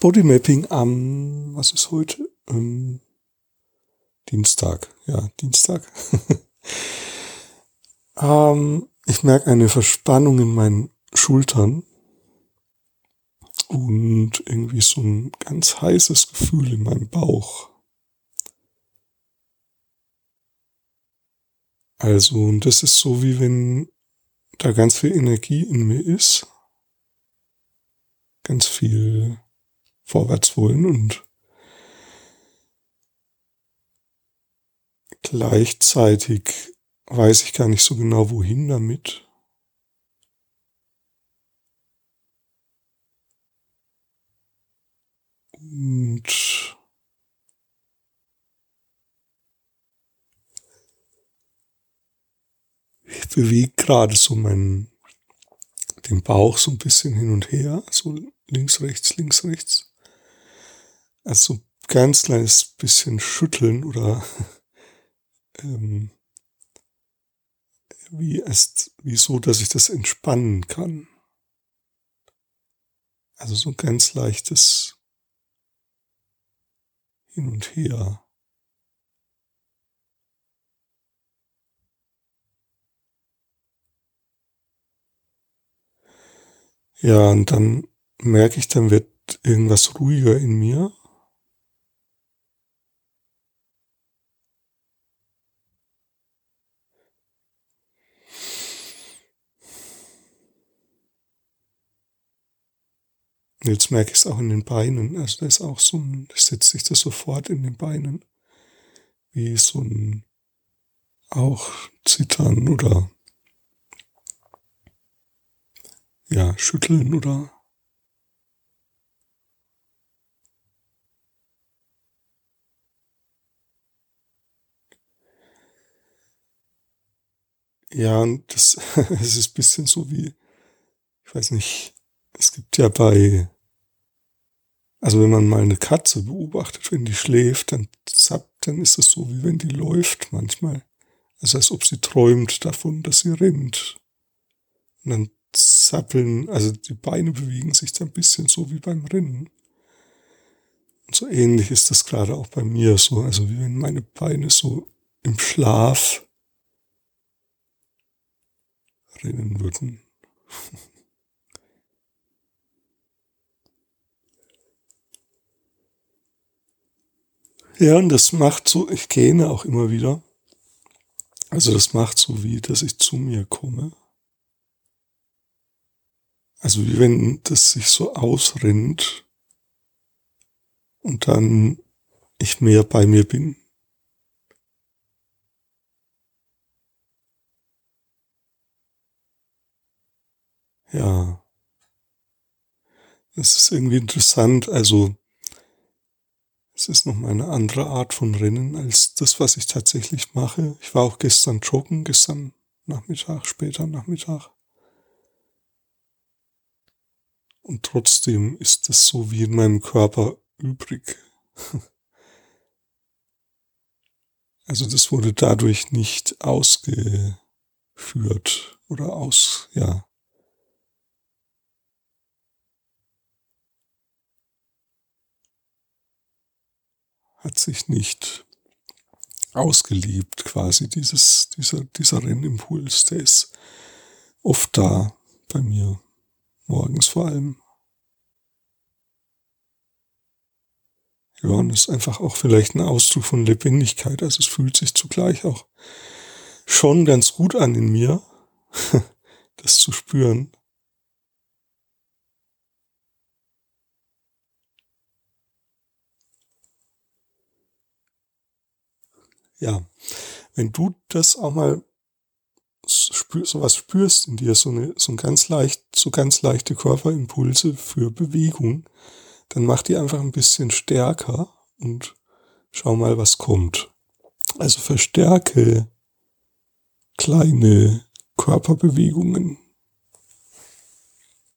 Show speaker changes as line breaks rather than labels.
Bodymapping am, was ist heute? Ähm, Dienstag, ja, Dienstag. ähm, ich merke eine Verspannung in meinen Schultern und irgendwie so ein ganz heißes Gefühl in meinem Bauch. Also, und das ist so wie wenn da ganz viel Energie in mir ist, ganz viel vorwärts wollen und gleichzeitig weiß ich gar nicht so genau wohin damit. Und ich bewege gerade so meinen, den Bauch so ein bisschen hin und her, so links, rechts, links, rechts. Also ganz kleines bisschen schütteln oder ähm, wie es, wie so, dass ich das entspannen kann. Also so ein ganz leichtes Hin und Her. Ja, und dann merke ich, dann wird irgendwas ruhiger in mir. Jetzt merke ich es auch in den Beinen. Also da ist auch so ein, setzt sich das sofort in den Beinen. Wie so ein auch Zittern oder ja, schütteln oder Ja, und das, es ist ein bisschen so wie, ich weiß nicht, es gibt ja bei, also wenn man mal eine Katze beobachtet, wenn die schläft, dann zappt, dann ist es so, wie wenn die läuft manchmal. Also als ob sie träumt davon, dass sie rennt. Und dann zappeln, also die Beine bewegen sich dann ein bisschen so wie beim Rennen. Und so ähnlich ist das gerade auch bei mir so, also wie wenn meine Beine so im Schlaf rennen würden. Ja, und das macht so, ich gähne auch immer wieder. Also das macht so wie, dass ich zu mir komme. Also wie wenn das sich so ausrennt und dann ich mehr bei mir bin. Ja. Das ist irgendwie interessant. Also es ist noch mal eine andere Art von Rennen als das, was ich tatsächlich mache. Ich war auch gestern joggen, gestern Nachmittag, später Nachmittag. Und trotzdem ist es so wie in meinem Körper übrig. Also das wurde dadurch nicht ausgeführt oder aus, ja, hat sich nicht ausgelebt quasi, dieses, dieser, dieser Rennimpuls, der ist oft da bei mir, morgens vor allem. Ja, und ist einfach auch vielleicht ein Ausdruck von Lebendigkeit, also es fühlt sich zugleich auch schon ganz gut an in mir, das zu spüren. Ja, wenn du das auch mal spür, sowas spürst in dir, so, eine, so ein ganz leicht, so ganz leichte Körperimpulse für Bewegung, dann mach die einfach ein bisschen stärker und schau mal, was kommt. Also verstärke kleine Körperbewegungen